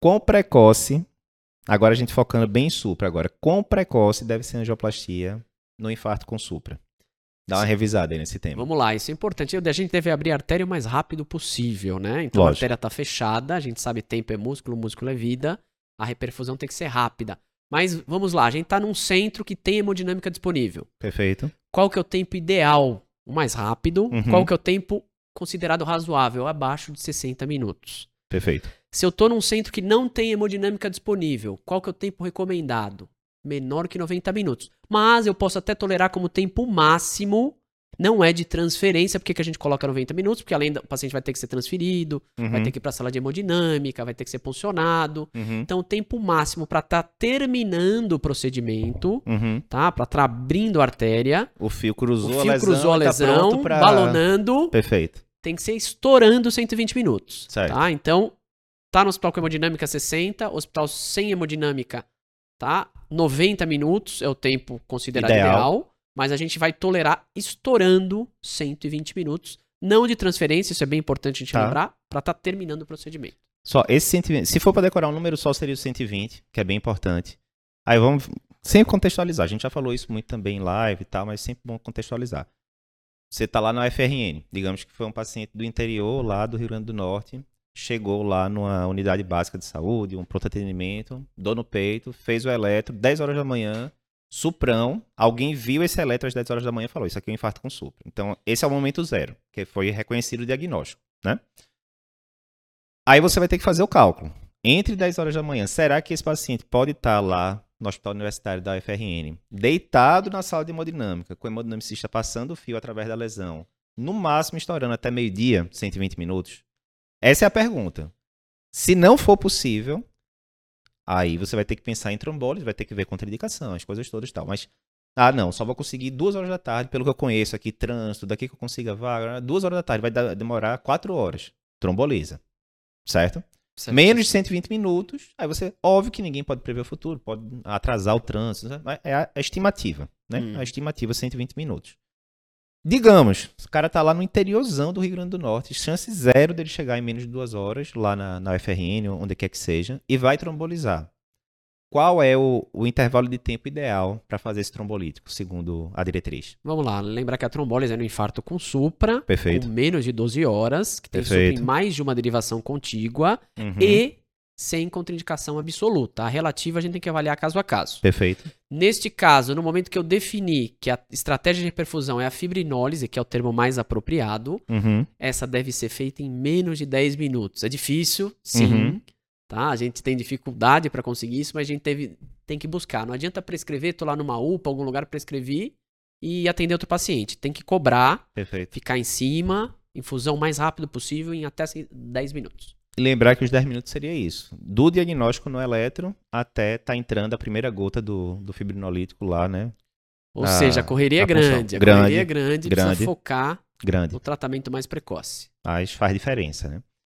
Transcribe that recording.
quão precoce, agora a gente focando bem em supra agora, quão precoce deve ser a angioplastia no infarto com supra? Dá uma revisada aí nesse tema. Vamos lá, isso é importante. A gente deve abrir a artéria o mais rápido possível, né? Então Lógico. a artéria está fechada, a gente sabe tempo é músculo, músculo é vida, a reperfusão tem que ser rápida. Mas vamos lá, a gente está num centro que tem hemodinâmica disponível. Perfeito. Qual que é o tempo ideal? O mais rápido. Uhum. Qual que é o tempo considerado razoável? Abaixo de 60 minutos. Perfeito. Se eu tô num centro que não tem hemodinâmica disponível, qual que é o tempo recomendado? Menor que 90 minutos. Mas eu posso até tolerar como tempo máximo, não é de transferência, porque que a gente coloca 90 minutos, porque além do paciente vai ter que ser transferido, vai Uhum. ter que ir para a sala de hemodinâmica, vai ter que ser puncionado. Uhum. Então, o tempo máximo para estar terminando o procedimento, Uhum. tá? Para estar abrindo a artéria, O fio cruzou o a fio lesão, cruzou a tá lesão, pronto pra- balonando, Perfeito. tem que ser estourando 120 minutos. Certo. Tá? Então, tá no hospital com hemodinâmica 60, hospital sem hemodinâmica, tá? 90 minutos é o tempo considerado Ideal. ideal. mas a gente vai tolerar estourando 120 minutos. Não de transferência, isso é bem importante a gente Tá. lembrar, pra estar terminando o procedimento. Só, esse 120. Se for para decorar um número só, seria o 120, que é bem importante. Aí vamos sempre contextualizar. A gente já falou isso muito também em live e tal, mas sempre bom contextualizar. Você tá lá na UFRN, digamos que foi um paciente do interior, lá do Rio Grande do Norte, chegou lá numa unidade básica de saúde, um pronto atendimento, dor no peito, fez o eletro, 10 horas da manhã, suprão, alguém viu esse eletro às 10 horas da manhã e falou, isso aqui é um infarto com supra. Então, esse é o momento zero, que foi reconhecido o diagnóstico, né? Aí você vai ter que fazer o cálculo. Entre 10 horas da manhã, será que esse paciente pode estar lá no Hospital Universitário da UFRN, deitado na sala de hemodinâmica, com o hemodinamicista passando o fio através da lesão, no máximo estourando até meio-dia, 120 minutos? Essa é a pergunta. Se não for possível, aí você vai ter que pensar em trombólise, vai ter que ver contraindicação, as coisas todas e tal. Mas, ah, não, só vou conseguir duas horas da tarde, pelo que eu conheço aqui, trânsito, daqui que eu consiga vaga, duas horas da tarde, vai dar- demorar quatro horas. Tromboliza. Certo? Certo? Menos de 120 minutos, aí você, óbvio que ninguém pode prever o futuro, pode atrasar o trânsito, né? Mas é a, a estimativa, né? Hum. A estimativa 120 minutos. Digamos, o cara tá lá no interiorzão do Rio Grande do Norte, chance zero dele chegar em menos de duas horas, lá na, na UFRN, onde quer que seja, e vai trombolizar. Qual é o, o intervalo de tempo ideal para fazer esse trombolítico, segundo a diretriz? Vamos lá, lembrar que a trombólise é no infarto com supra, Perfeito. com menos de 12 horas, que tem supra em mais de uma derivação contígua Uhum. e sem contraindicação absoluta. A relativa a gente tem que avaliar caso a caso. Perfeito. Neste caso, no momento que eu defini que a estratégia de reperfusão é a fibrinólise, que é o termo mais apropriado, Uhum. essa deve ser feita em menos de 10 minutos. É difícil, sim, Uhum. tá? A gente tem dificuldade para conseguir isso, mas a gente teve, tem que buscar. Não adianta prescrever, tô lá numa UPA, algum lugar prescrevi e atender outro paciente. Tem que cobrar, Perfeito. ficar em cima, infusão o mais rápido possível em até 10 minutos. Lembrar que os 10 minutos seria isso. Do diagnóstico no eletro até tá entrando a primeira gota do, do fibrinolítico lá, né? Ou seja, a correria é punção. grande. A Grande, correria é grande, grande. precisa focar Grande. no tratamento mais precoce. Mas faz diferença, né?